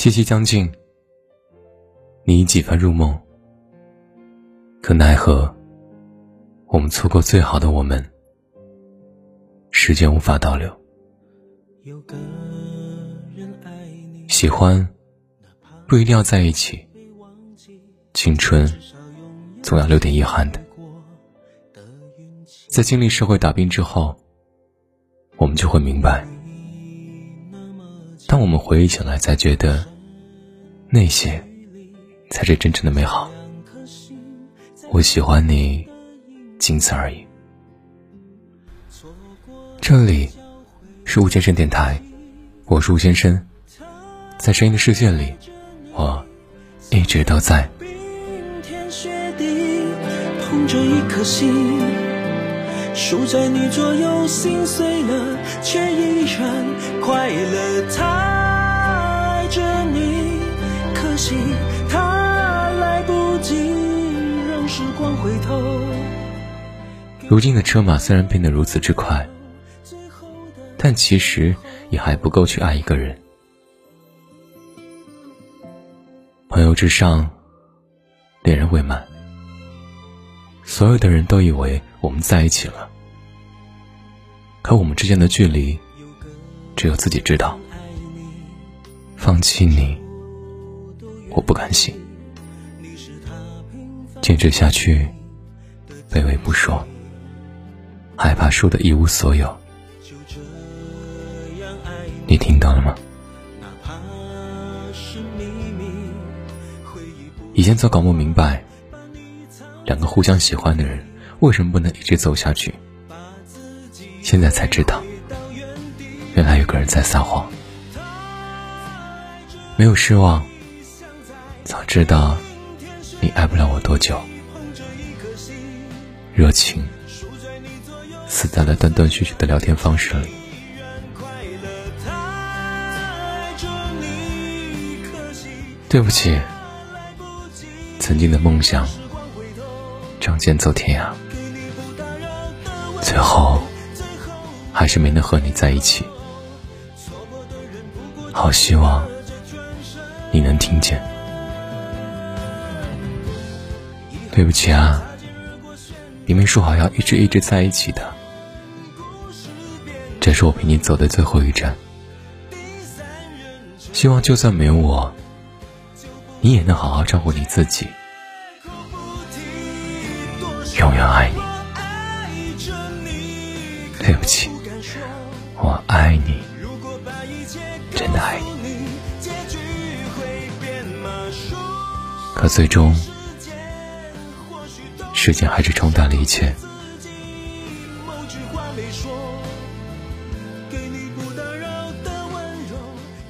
七夕将近，你已几番入梦，可奈何，我们错过最好的我们，时间无法倒流。喜欢不一定要在一起，青春总要留点遗憾的。在经历社会打拼之后，我们就会明白，当我们回忆起来，才觉得那些才是真正的美好。我喜欢你，仅此而已。这里是吴先生电台，我是吴先生，在声音的世界里，我一直都在。守在你左右，心碎了，却依然快乐。他爱着你，可惜他来不及让时光回头。如今的车马虽然变得如此之快，但其实也还不够去爱一个人。朋友之上，恋人未满。所有的人都以为我们在一起了，可我们之间的距离，只有自己知道。放弃你，我不甘心。坚持下去，卑微不说，害怕输得一无所有。你听到了吗？以前早搞不明白。两个互相喜欢的人，为什么不能一直走下去？现在才知道，原来有个人在撒谎。没有失望，早知道你爱不了我多久。热情死在了断断续续的聊天方式里。对不起，曾经的梦想。仗剑走天涯，最后还是没能和你在一起。好希望你能听见。对不起啊，明明说好要一直一直在一起的，这是我陪你走的最后一站。希望就算没有我，你也能好好照顾你自己。永远爱你。对不起，爱你，真的爱你。可最终，时间还是冲淡了一切。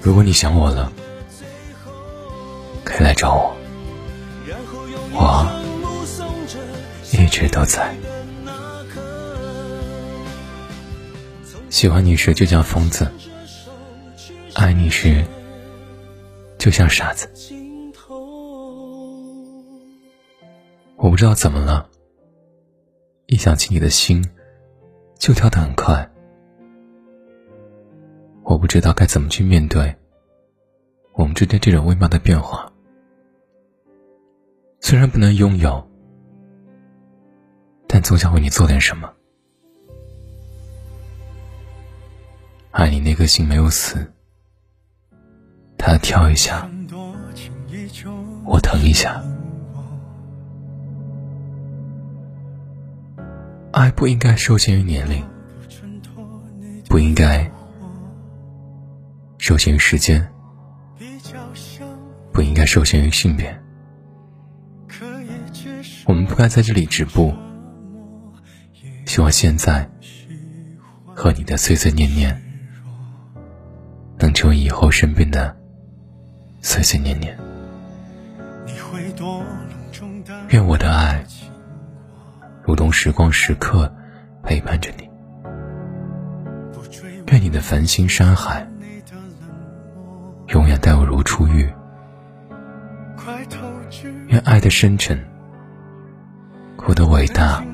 如果你想我了，可以来找我。我。一直都在。喜欢你时就像疯子，爱你时就像傻子。我不知道怎么了，一想起你的心就跳得很快。我不知道该怎么去面对我们之间这种微妙的变化。虽然不能拥有。但总想为你做点什么。爱你那颗心没有死，它跳一下，我疼一下。爱不应该受限于年龄，不应该受限于时间，不应该受限于性别。我们不该在这里止步。希望现在和你的碎碎念念，能成为以后身边的碎碎念念。愿我的爱如同时光时刻陪伴着你。愿你的繁星山海永远待我如初遇。愿爱的深沉，哭的伟大。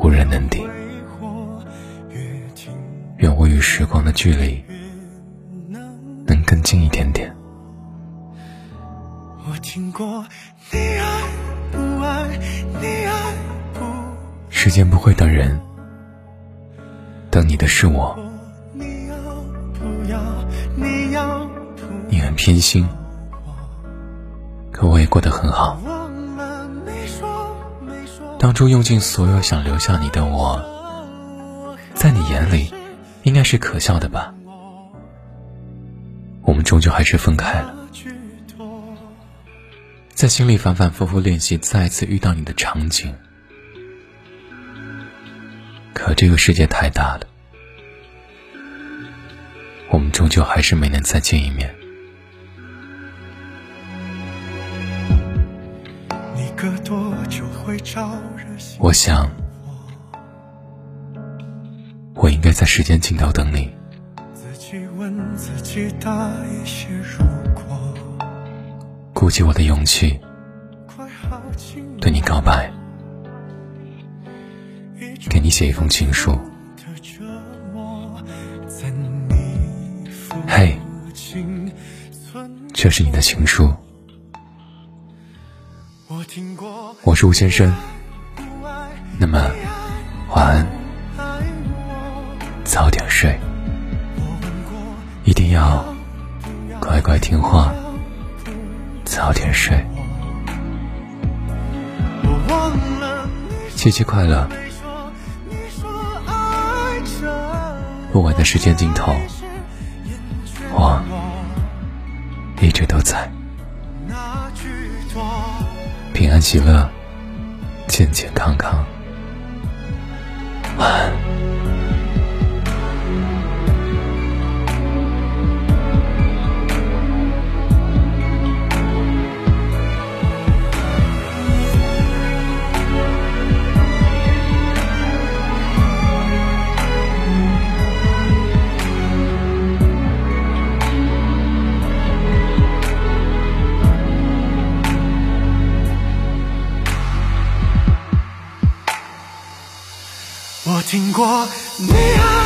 无人能敌。愿我与时光的距离能更近一点点。时间不会等人，等你的是我。你很偏心，可我也过得很好。当初用尽所有想留下你的我，在你眼里，应该是可笑的吧？我们终究还是分开了，在心里反反复复练习再次遇到你的场景。可这个世界太大了，我们终究还是没能再见一面。我想，我应该在时间尽头等你。鼓起我的勇气，对你告白，给你写一封情书。嘿，这是你的情书。我是吴先生，那么晚安，早点睡，要乖乖听话。早点睡，七七快乐！不管在时间尽头，我一直都在。平安喜乐，健健康康，晚安。听过，你爱？